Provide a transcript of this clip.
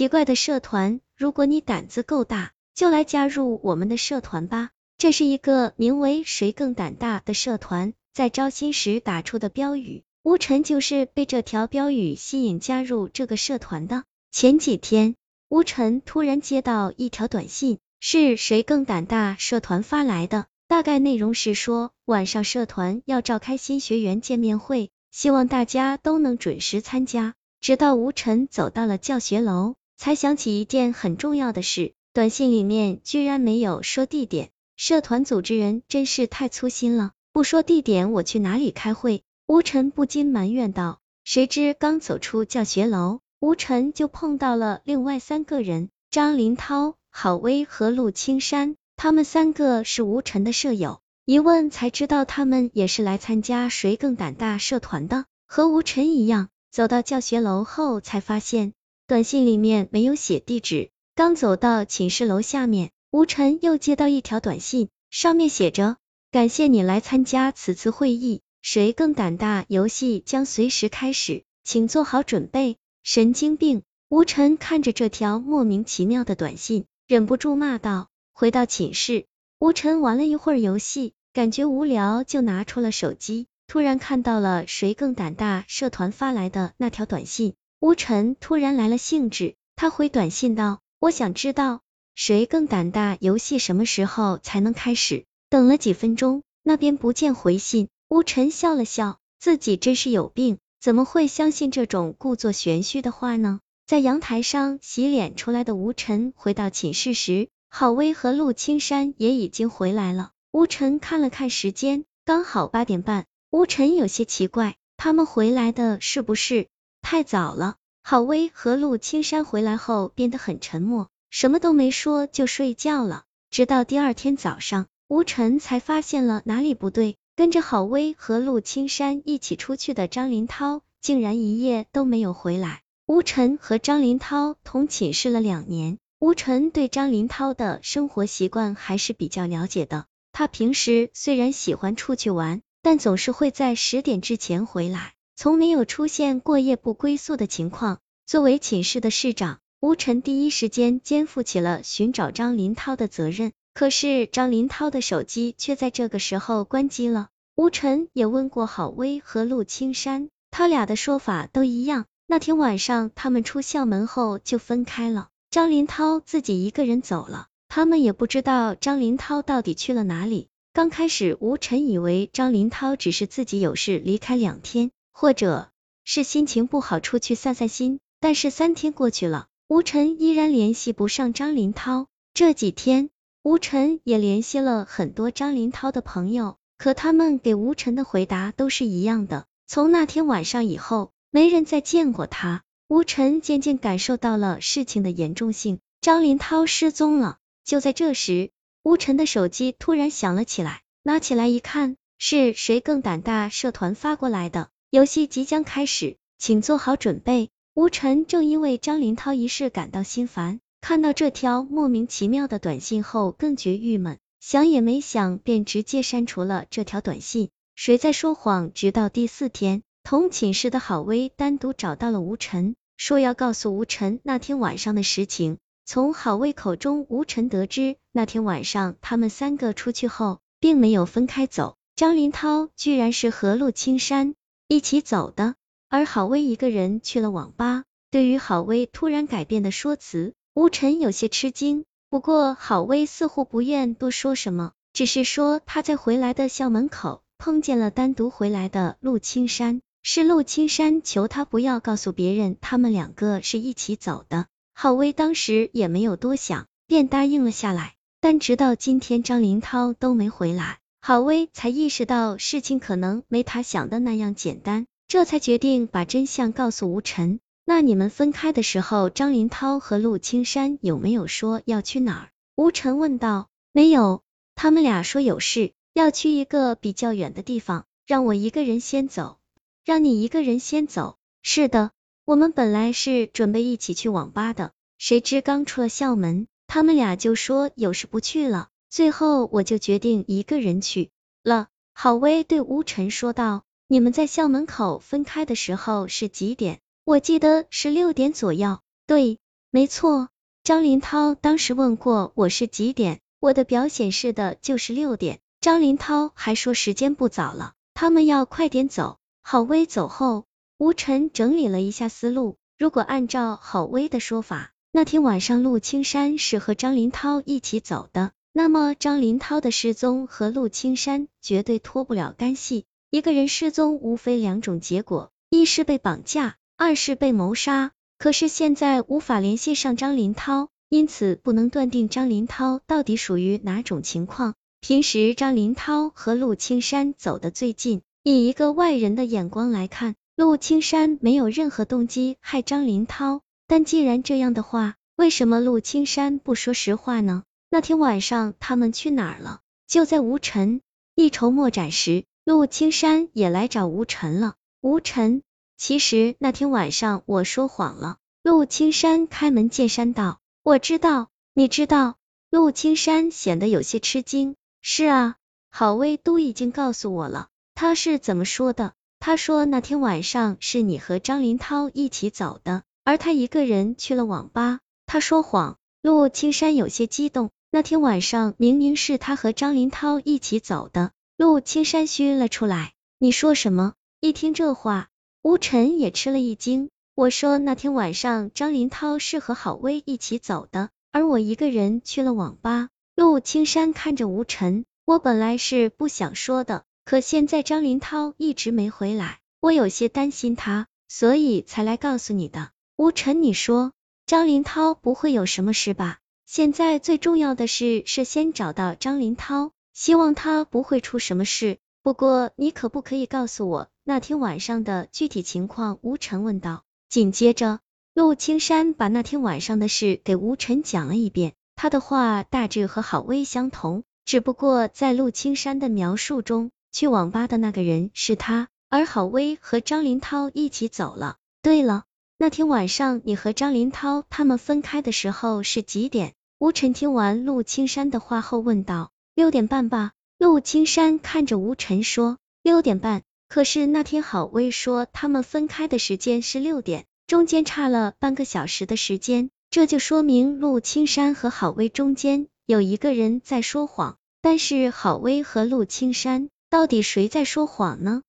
奇怪的社团，如果你胆子够大，就来加入我们的社团吧。这是一个名为“谁更胆大”的社团，在招新时打出的标语。吴晨就是被这条标语吸引加入这个社团的。前几天，吴晨突然接到一条短信，是谁更胆大社团发来的，大概内容是说晚上社团要召开新学员见面会，希望大家都能准时参加。直到吴晨走到了教学楼，才想起一件很重要的事，短信里面居然没有说地点，社团组织人真是太粗心了，不说地点，我去哪里开会？吴晨不禁埋怨道，谁知刚走出教学楼，吴晨就碰到了另外三个人，张林涛、郝威和陆青山，他们三个是吴晨的舍友，一问才知道他们也是来参加谁更胆大社团的，和吴晨一样。走到教学楼后，才发现短信里面没有写地址，刚走到寝室楼下面，吴晨又接到一条短信，上面写着感谢你来参加此次会议。谁更胆大？游戏将随时开始，请做好准备。神经病！吴晨看着这条莫名其妙的短信，忍不住骂道。回到寝室，吴晨玩了一会儿游戏，感觉无聊，就拿出了手机，突然看到了谁更胆大社团发来的那条短信，吴晨突然来了兴致，他回短信道：我想知道谁更胆大游戏什么时候才能开始？等了几分钟，那边不见回信。吴晨笑了笑，自己真是有病，怎么会相信这种故作玄虚的话呢？在阳台上洗脸出来的吴晨回到寝室时，郝威和陆青山也已经回来了。吴晨看了看时间，刚好八点半。吴晨有些奇怪，他们回来的是不是太早了？郝威和陆青山回来后变得很沉默，什么都没说就睡觉了。直到第二天早上，吴晨才发现了哪里不对。跟着郝威和陆青山一起出去的张林涛，竟然一夜都没有回来。吴晨和张林涛同寝室了两年，吴晨对张林涛的生活习惯还是比较了解的。他平时虽然喜欢出去玩，但总是会在十点之前回来，从没有出现过夜不归宿的情况。作为寝室的室长，吴晨第一时间肩负起了寻找张林涛的责任。可是张林涛的手机却在这个时候关机了。吴晨也问过郝威和陆青山，他俩的说法都一样。那天晚上他们出校门后就分开了，张林涛自己一个人走了，他们也不知道张林涛到底去了哪里。刚开始吴晨以为张林涛只是自己有事离开两天，或者是心情不好出去散散心。但是三天过去了，吴晨依然联系不上张林涛。这几天。吴晨也联系了很多张林涛的朋友，可他们给吴晨的回答都是一样的。从那天晚上以后，没人再见过他。吴晨渐渐感受到了事情的严重性，张林涛失踪了。就在这时，吴晨的手机突然响了起来，拿起来一看，是谁更胆大社团发过来的，游戏即将开始，请做好准备。吴晨正因为张林涛一事感到心烦。看到这条莫名其妙的短信后，更觉郁闷，想也没想便直接删除了这条短信。谁在说谎？直到第四天，同寝室的郝威单独找到了吴晨，说要告诉吴晨那天晚上的实情。从郝威口中，吴晨得知那天晚上他们三个出去后，并没有分开走。张林涛居然是和陆青山一起走的，而郝威一个人去了网吧。对于郝威突然改变的说辞，吴晨有些吃惊，不过郝威似乎不愿多说什么，只是说他在回来的校门口碰见了单独回来的陆青山，是陆青山求他不要告诉别人他们两个是一起走的。郝威当时也没有多想，便答应了下来。但直到今天张林涛都没回来，郝威才意识到事情可能没他想的那样简单，这才决定把真相告诉吴晨。那你们分开的时候，张林涛和陆青山有没有说要去哪儿？吴晨问道。没有，他们俩说有事，要去一个比较远的地方，让我一个人先走。让你一个人先走？是的，我们本来是准备一起去网吧的，谁知刚出了校门，他们俩就说有事不去了，最后我就决定一个人去了。郝威对吴晨说道。你们在校门口分开的时候是几点？我记得是六点左右，对，没错，张林涛当时问过我是几点，我的表显示的就是六点。张林涛还说时间不早了，他们要快点走。郝威走后，吴晨整理了一下思路，如果按照郝威的说法，那天晚上陆青山是和张林涛一起走的，那么张林涛的失踪和陆青山绝对脱不了干系。一个人失踪无非两种结果，一是被绑架，二是被谋杀。可是现在无法联系上张林涛，因此不能断定张林涛到底属于哪种情况。平时张林涛和陆青山走得最近，以一个外人的眼光来看，陆青山没有任何动机害张林涛。但既然这样的话，为什么陆青山不说实话呢？那天晚上他们去哪儿了？就在吴晨一筹莫展时，陆青山也来找吴晨了。吴晨，其实那天晚上我说谎了。陆青山开门见山道：“我知道，你知道。”陆青山显得有些吃惊。是啊，郝威都已经告诉我了。他是怎么说的？他说那天晚上是你和张林涛一起走的。而他一个人去了网吧，他说谎。陆青山有些激动，那天晚上明明是他和张林涛一起走的。陆青山嘘了出来，你说什么？一听这话，吴晨也吃了一惊。我说那天晚上张林涛是和郝威一起走的，而我一个人去了网吧。陆青山看着吴晨，我本来是不想说的，可现在张林涛一直没回来，我有些担心他，所以才来告诉你的。吴晨，你说张林涛不会有什么事吧？现在最重要的是是先找到张林涛，希望他不会出什么事。不过你可不可以告诉我那天晚上的具体情况？吴晨问道。紧接着，陆青山把那天晚上的事给吴晨讲了一遍，他的话大致和郝威相同，只不过在陆青山的描述中，去网吧的那个人是他，而郝威和张林涛一起走了。对了。那天晚上你和张林涛他们分开的时候是几点？吴晨听完陆青山的话后问道。六点半吧。陆青山看着吴晨说。六点半。可是那天郝威说他们分开的时间是六点，中间差了半个小时的时间，这就说明陆青山和郝威中间有一个人在说谎。但是郝威和陆青山到底谁在说谎呢？